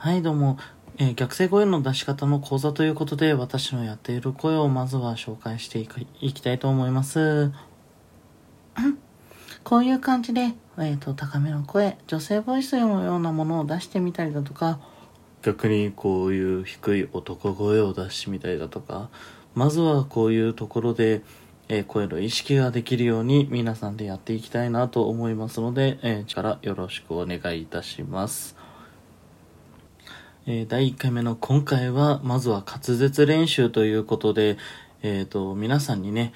はい、どうも。えー逆声声の出し方の講座ということで、私のやっている声をまずは紹介していいきたいと思います。こういう感じで、えっ、と、高めの声、女性ボイスのようなものを出してみたりだとか、逆にこういう低い男声を出してみたりだとか、まずはこういうところで、えー声の意識ができるように皆さんでやっていきたいなと思いますので、えー力よろしくお願いいたします。えー第1回目の今回は、まずは滑舌練習ということで、えっ、と、皆さんにね、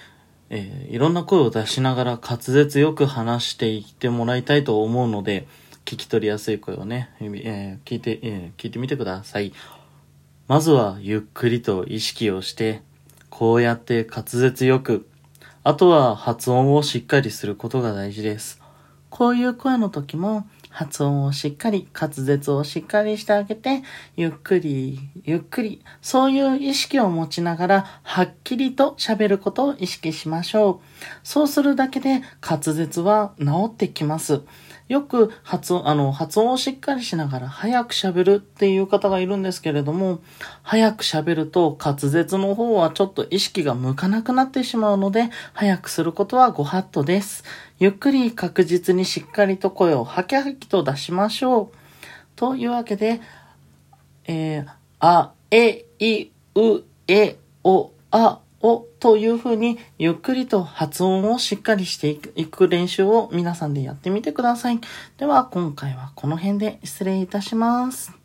えーいろんな声を出しながら滑舌よく話していってもらいたいと思うので、聞き取りやすい声をね、え聞いて、え聞いてみてください。まずはゆっくりと意識をして、こうやって滑舌よく、あとは発音をしっかりすることが大事です。こういう声の時も発音をしっかり、滑舌をしっかりしてあげて、ゆっくり、ゆっくり、そういう意識を持ちながら、はっきりと喋ることを意識しましょう。そうするだけで滑舌は治ってきます。よく発音、あの、発音をしっかりしながら早く喋るっていう方がいるんですけれども、早く喋ると滑舌の方はちょっと意識が向かなくなってしまうので、早くすることはご法度です。ゆっくり確実にしっかりと声をハキハキと出しましょう。というわけで、えー、あ、え、い、う、え、お、あ、をというふうにゆっくりと発音をしっかりしていく練習を皆さんでやってみてください。では今回はこの辺で失礼いたします。